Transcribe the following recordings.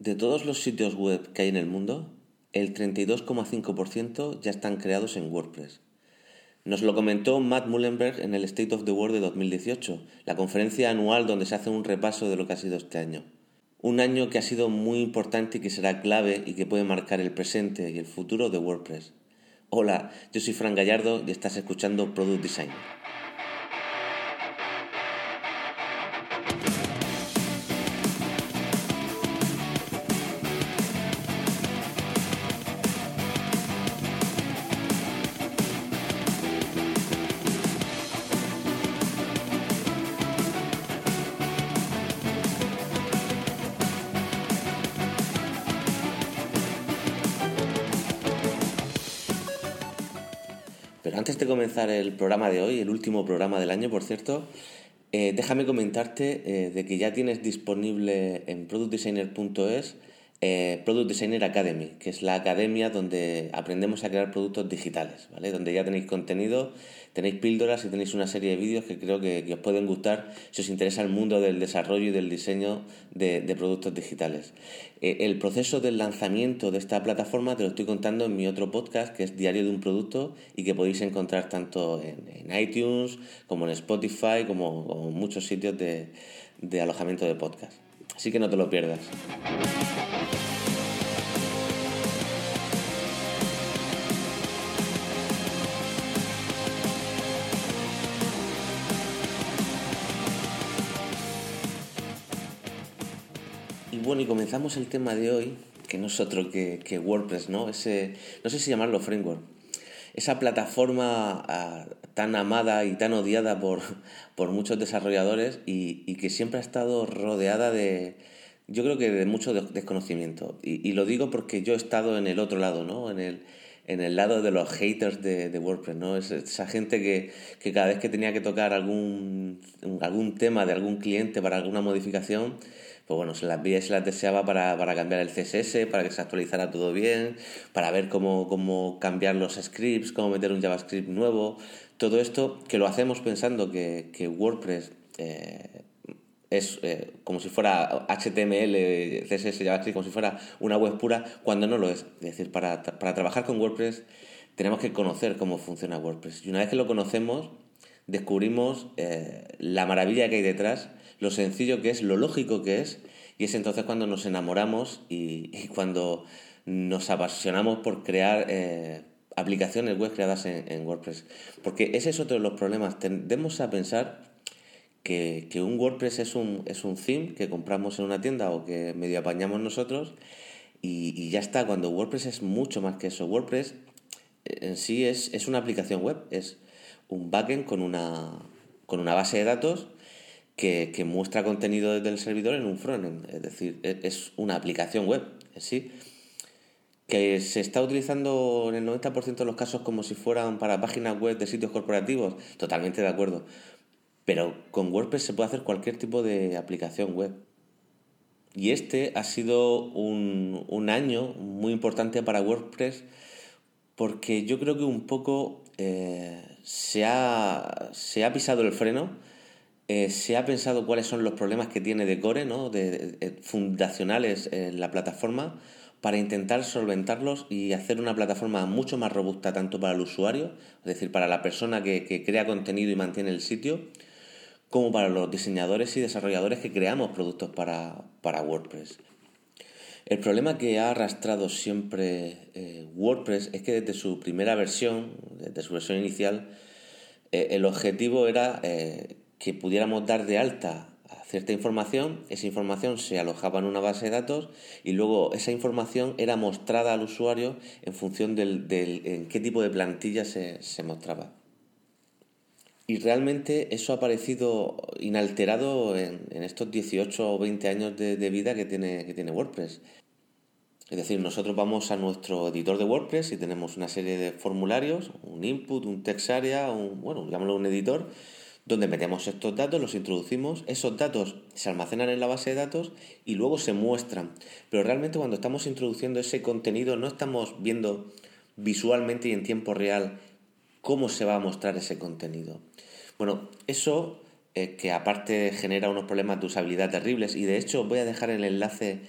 De todos los sitios web que hay en el mundo, el 32,5% ya están creados en WordPress. Nos lo comentó Matt Mullenberg en el State of the World de 2018, la conferencia anual donde se hace un repaso de lo que ha sido este año. Un año que ha sido muy importante y que será clave y que puede marcar el presente y el futuro de WordPress. Hola, yo soy Fran Gallardo y estás escuchando Product Design. Antes de comenzar el programa de hoy, el último programa del año, por cierto, eh, déjame comentarte eh, de que ya tienes disponible en productdesigner.es eh, Product Designer Academy, que es la academia donde aprendemos a crear productos digitales, ¿vale? Donde ya tenéis contenido, tenéis píldoras y tenéis una serie de vídeos que creo que, os pueden gustar si os interesa el mundo del desarrollo y del diseño de, productos digitales. Eh, el proceso del lanzamiento de esta plataforma te lo estoy contando en mi otro podcast, que es Diario de un Producto, y que podéis encontrar tanto en, iTunes como en Spotify, como, en muchos sitios de, de alojamiento de podcast. Así que no te lo pierdas. Bueno, y comenzamos el tema de hoy, que no es otro que, WordPress, ¿no? Ese, no sé si llamarlo framework. Esa plataforma ah, tan amada y tan odiada por, por muchos desarrolladores y, que siempre ha estado rodeada de, yo creo que de mucho desconocimiento. Y, lo digo porque yo he estado en el otro lado, ¿no? En el, en el lado de los haters de, WordPress, ¿no? esa gente que, que, cada vez que tenía que tocar algún, algún tema de algún cliente para alguna modificación, pues bueno, se las y se las deseaba para, cambiar el CSS, para que se actualizara todo bien, para ver cómo, cambiar los scripts, cómo meter un JavaScript nuevo. Todo esto que lo hacemos pensando que, WordPress eh, es eh, como si fuera HTML, CSS, JavaScript, como si fuera una web pura, cuando no lo es. Es decir, para, trabajar con WordPress tenemos que conocer cómo funciona WordPress. Y una vez que lo conocemos, descubrimos eh, la maravilla que hay detrás lo sencillo que es, lo lógico que es, y es entonces cuando nos enamoramos y, cuando nos apasionamos por crear eh, aplicaciones web creadas en, WordPress. Porque ese es otro de los problemas. Tendemos a pensar que, un WordPress es un, es un theme que compramos en una tienda o que medio apañamos nosotros y, ya está. Cuando WordPress es mucho más que eso. WordPress en sí es, es una aplicación web, es un backend con una, con una base de datos que, muestra contenido desde el servidor en un frontend, es decir, e, es una aplicación web, ¿sí? que se está utilizando en el 90% de los casos como si fueran para páginas web de sitios corporativos, totalmente de acuerdo. Pero con WordPress se puede hacer cualquier tipo de aplicación web. Y este ha sido un, año muy importante para WordPress porque yo creo que un poco eh, se, se ha pisado el freno eh, se ha pensado cuáles son los problemas que tiene de core, ¿no? de, fundacionales en la plataforma, para intentar solventarlos y hacer una plataforma mucho más robusta tanto para el usuario, es decir, para la persona que, crea contenido y mantiene el sitio, como para los diseñadores y desarrolladores que creamos productos para, WordPress. El problema que ha arrastrado siempre eh, WordPress es que desde su primera versión, desde su versión inicial, eh, el objetivo era que pudiéramos dar de alta a cierta información, esa información se alojaba en una base de datos y luego esa información era mostrada al usuario en función del, en qué tipo de plantilla se, mostraba. Y realmente eso ha aparecido inalterado en, estos 18 o 20 años de, vida que tiene, que tiene WordPress. Es decir, nosotros vamos a nuestro editor de WordPress y tenemos una serie de formularios, un input, un text area, un, bueno, llamémoslo un editor, donde metemos estos datos, los introducimos, esos datos se almacenan en la base de datos y luego se muestran. Pero realmente cuando estamos introduciendo ese contenido no estamos viendo visualmente y en tiempo real cómo se va a mostrar ese contenido. Bueno, eso que aparte genera unos problemas de usabilidad terribles y de hecho voy a dejar el enlace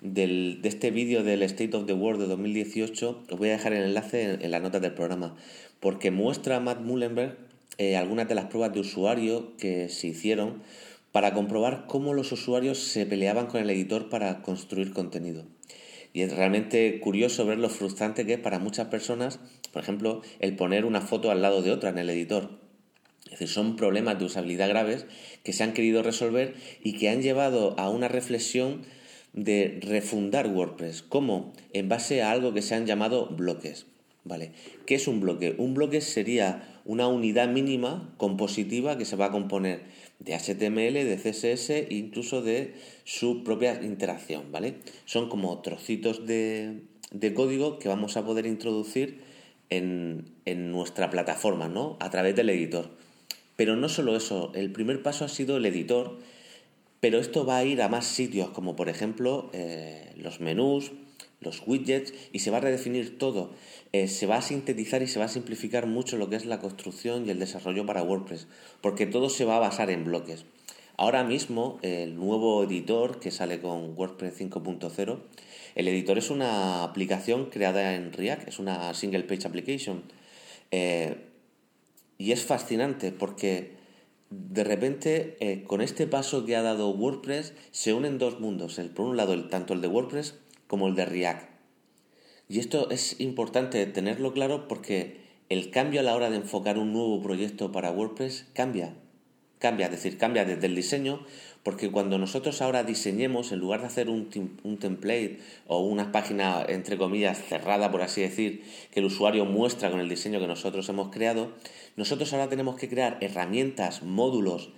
de este vídeo del State of the World de 2018, os voy a dejar el enlace en, en las notas del programa, porque muestra Matt Mullenberg eh, algunas de las pruebas de usuario que se hicieron para comprobar cómo los usuarios se peleaban con el editor para construir contenido. Y es realmente curioso ver lo frustrante que es para muchas personas, por ejemplo, el poner una foto al lado de otra en el editor. Es decir, son problemas de usabilidad graves que se han querido resolver y que han llevado a una reflexión de refundar WordPress, como en base a algo que se han llamado bloques. ¿Vale? ¿Qué es un bloque? Un bloque sería una unidad mínima compositiva que se va a componer de HTML, de CSS e incluso de su propia interacción, ¿vale? Son como trocitos de, código que vamos a poder introducir en, en, nuestra plataforma, ¿no? A través del editor. Pero no solo eso, el primer paso ha sido el editor, pero esto va a ir a más sitios, como por ejemplo eh, los menús, los widgets, y se va a redefinir todo. Eh, se va a sintetizar y se va a simplificar mucho lo que es la construcción y el desarrollo para WordPress, porque todo se va a basar en bloques. Ahora mismo, el nuevo editor que sale con WordPress 5.0, el editor es una aplicación creada en React, es una single page application. Eh, y es fascinante porque de repente eh, con este paso que ha dado WordPress se unen dos mundos. El, por un lado, el, tanto el de WordPress como el de React. Y esto es importante tenerlo claro porque el cambio a la hora de enfocar un nuevo proyecto para WordPress cambia. Cambia, es decir, cambia desde el diseño, porque cuando nosotros ahora diseñemos, en lugar de hacer un, un template o una página, entre comillas, cerrada, por así decir, que el usuario muestra con el diseño que nosotros hemos creado, nosotros ahora tenemos que crear herramientas, módulos,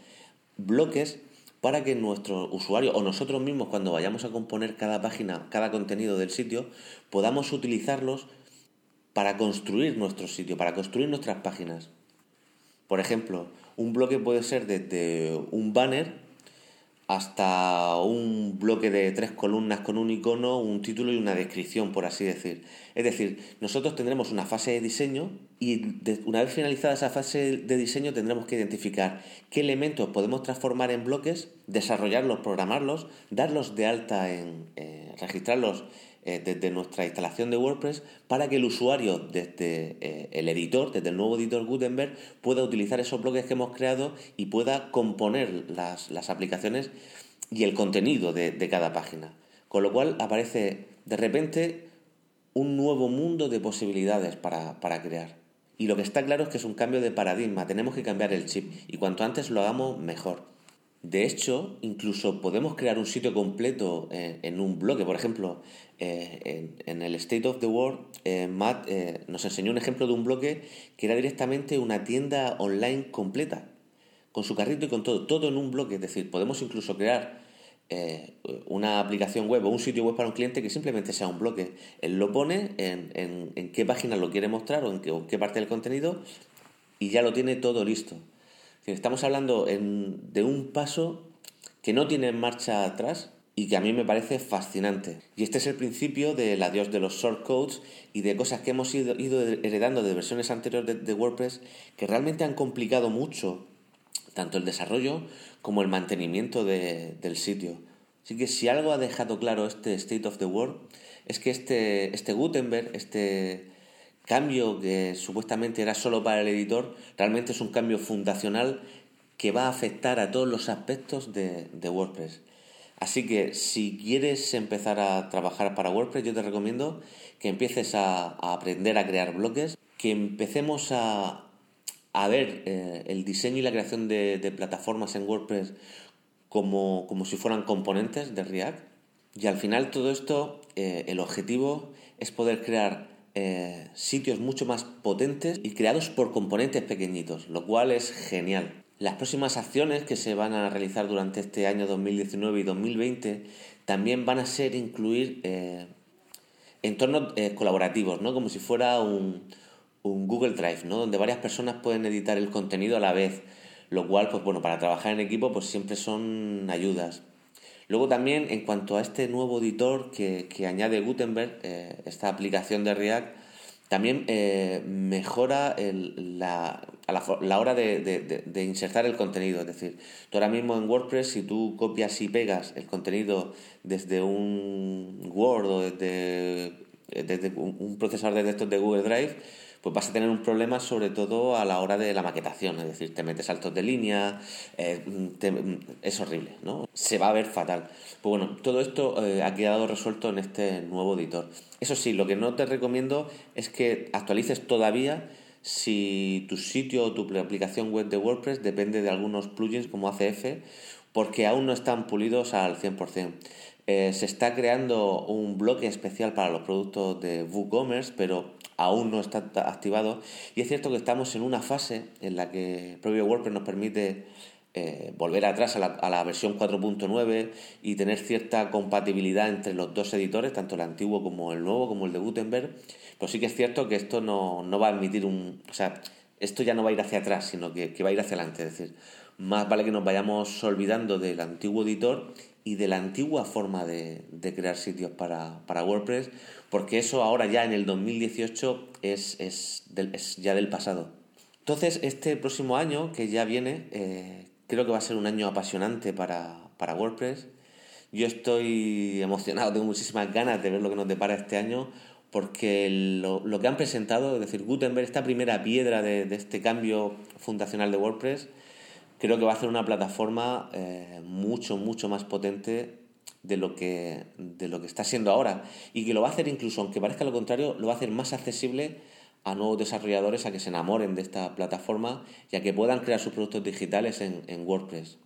bloques para que nuestro usuario o nosotros mismos cuando vayamos a componer cada página, cada contenido del sitio, podamos utilizarlos para construir nuestro sitio, para construir nuestras páginas. Por ejemplo, un bloque puede ser desde un banner hasta un bloque de tres columnas con un icono, un título y una descripción, por así decir. Es decir, nosotros tendremos una fase de diseño y una vez finalizada esa fase de diseño tendremos que identificar qué elementos podemos transformar en bloques, desarrollarlos, programarlos, darlos de alta en eh, registrarlos eh, desde nuestra instalación de WordPress para que el usuario desde eh, el editor, desde el nuevo editor Gutenberg, pueda utilizar esos bloques que hemos creado y pueda componer las, aplicaciones y el contenido de, cada página. Con lo cual aparece de repente un nuevo mundo de posibilidades para crear. Y lo que está claro es que es un cambio de paradigma, tenemos que cambiar el chip y cuanto antes lo hagamos mejor. De hecho, incluso podemos crear un sitio completo eh, en un bloque. Por ejemplo, eh, en, el State of the World, eh, Matt nos enseñó un ejemplo de un bloque que era directamente una tienda online completa, con su carrito y con todo, todo en un bloque. Es decir, podemos incluso crear una aplicación web o un sitio web para un cliente que simplemente sea un bloque. Él lo pone en, en, qué página lo quiere mostrar o en qué parte del contenido y ya lo tiene todo listo. Estamos hablando de un paso que no tiene marcha atrás y que a mí me parece fascinante. Y este es el principio del adiós de los shortcodes y de cosas que hemos ido, heredando de versiones anteriores de, WordPress que realmente han complicado mucho tanto el desarrollo como el mantenimiento del sitio. Así que si algo ha dejado claro este State of the World es que este, este Gutenberg, este cambio que supuestamente era solo para el editor, realmente es un cambio fundacional que va a afectar a todos los aspectos de, WordPress. Así que si quieres empezar a trabajar para WordPress, yo te recomiendo que empieces a, aprender a crear bloques, que empecemos a, ver eh, el diseño y la creación de, plataformas en WordPress como, si fueran componentes de React. Y al final todo esto, eh, el objetivo es poder crear eh, sitios mucho más potentes y creados por componentes pequeñitos, lo cual es genial. Las próximas acciones que se van a realizar durante este año 2019 y 2020 también van a ser incluir eh, entornos eh, colaborativos, ¿no? como si fuera un, un, Google Drive, ¿no? donde varias personas pueden editar el contenido a la vez, lo cual, pues bueno, para trabajar en equipo, pues siempre son ayudas. Luego también en cuanto a este nuevo editor que, añade Gutenberg, eh, esta aplicación de React, también eh, mejora el, a la, hora de, insertar el contenido. Es decir, tú ahora mismo en WordPress, si tú copias y pegas el contenido desde un Word o desde, desde un procesador de textos de Google Drive, pues vas a tener un problema sobre todo a la hora de la maquetación, es decir, te metes saltos de línea, eh, es horrible, ¿no? Se va a ver fatal. Pues bueno, todo esto eh, ha quedado resuelto en este nuevo editor. Eso sí, lo que no te recomiendo es que actualices todavía si tu sitio o tu aplicación web de WordPress depende de algunos plugins como ACF, porque aún no están pulidos al 100%. Eh, se está creando un bloque especial para los productos de WooCommerce, pero aún no está activado. Y es cierto que estamos en una fase en la que el propio WordPress nos permite eh, volver atrás a la, versión 4.9 y tener cierta compatibilidad entre los dos editores, tanto el antiguo como el nuevo, como el de Gutenberg. Pero sí que es cierto que esto no, no va a admitir un... O sea, esto ya no va a ir hacia atrás, sino que, que va a ir hacia adelante. Es decir, más vale que nos vayamos olvidando del antiguo editor y de la antigua forma de, de crear sitios para, para, WordPress, porque eso ahora ya en el 2018 es, es, es, ya del pasado. Entonces, este próximo año que ya viene, eh, creo que va a ser un año apasionante para, para WordPress. Yo estoy emocionado, tengo muchísimas ganas de ver lo que nos depara este año, porque lo, lo que han presentado, es decir, Gutenberg, esta primera piedra de este cambio fundacional de WordPress, creo que va a ser una plataforma eh, mucho, mucho más potente de lo, que, de lo que está siendo ahora y que lo va a hacer incluso, aunque parezca lo contrario, lo va a hacer más accesible a nuevos desarrolladores a que se enamoren de esta plataforma y a que puedan crear sus productos digitales en, en WordPress.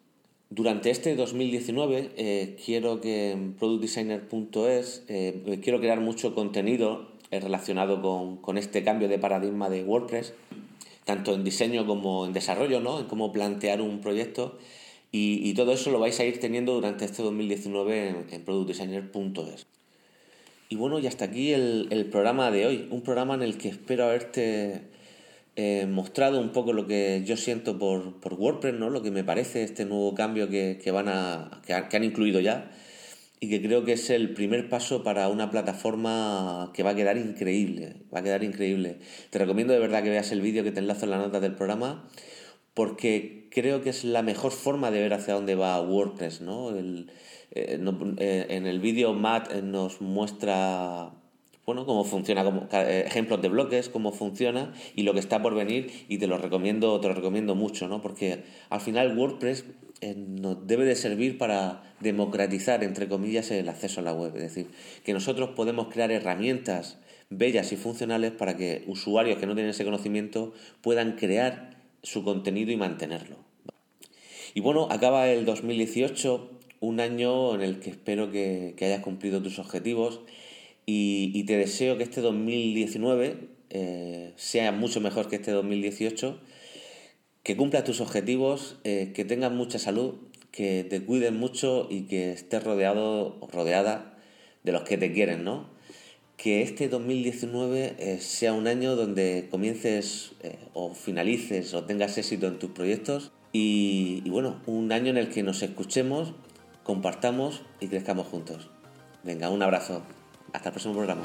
Durante este 2019 eh, quiero que en productdesigner.es eh, quiero crear mucho contenido relacionado con, con este cambio de paradigma de WordPress tanto en diseño como en desarrollo, ¿no? En cómo plantear un proyecto. Y, todo eso lo vais a ir teniendo durante este 2019 en, en productdesigner.es. Y bueno, y hasta aquí el, programa de hoy. Un programa en el que espero haberte eh, mostrado un poco lo que yo siento por, por, WordPress, ¿no? Lo que me parece este nuevo cambio que, que van a, que han incluido ya y que creo que es el primer paso para una plataforma que va a quedar increíble, va a quedar increíble. Te recomiendo de verdad que veas el vídeo que te enlazo en la nota del programa porque creo que es la mejor forma de ver hacia dónde va WordPress, ¿no? El, eh, eh, en el vídeo Matt nos muestra bueno, cómo funciona, como, eh, ejemplos de bloques, cómo funciona y lo que está por venir y te lo recomiendo, te lo recomiendo mucho, ¿no? Porque al final WordPress eh, nos debe de servir para democratizar, entre comillas, el acceso a la web. Es decir, que nosotros podemos crear herramientas bellas y funcionales para que usuarios que no tienen ese conocimiento puedan crear su contenido y mantenerlo. Y bueno, acaba el 2018, un año en el que espero que, hayas cumplido tus objetivos y, te deseo que este 2019 eh, sea mucho mejor que este 2018 que cumplas tus objetivos, eh, que tengas mucha salud, que te cuiden mucho y que estés rodeado o rodeada de los que te quieren, ¿no? Que este 2019 eh, sea un año donde comiences eh, o finalices o tengas éxito en tus proyectos y, y bueno, un año en el que nos escuchemos, compartamos y crezcamos juntos. Venga, un abrazo. Hasta el próximo programa.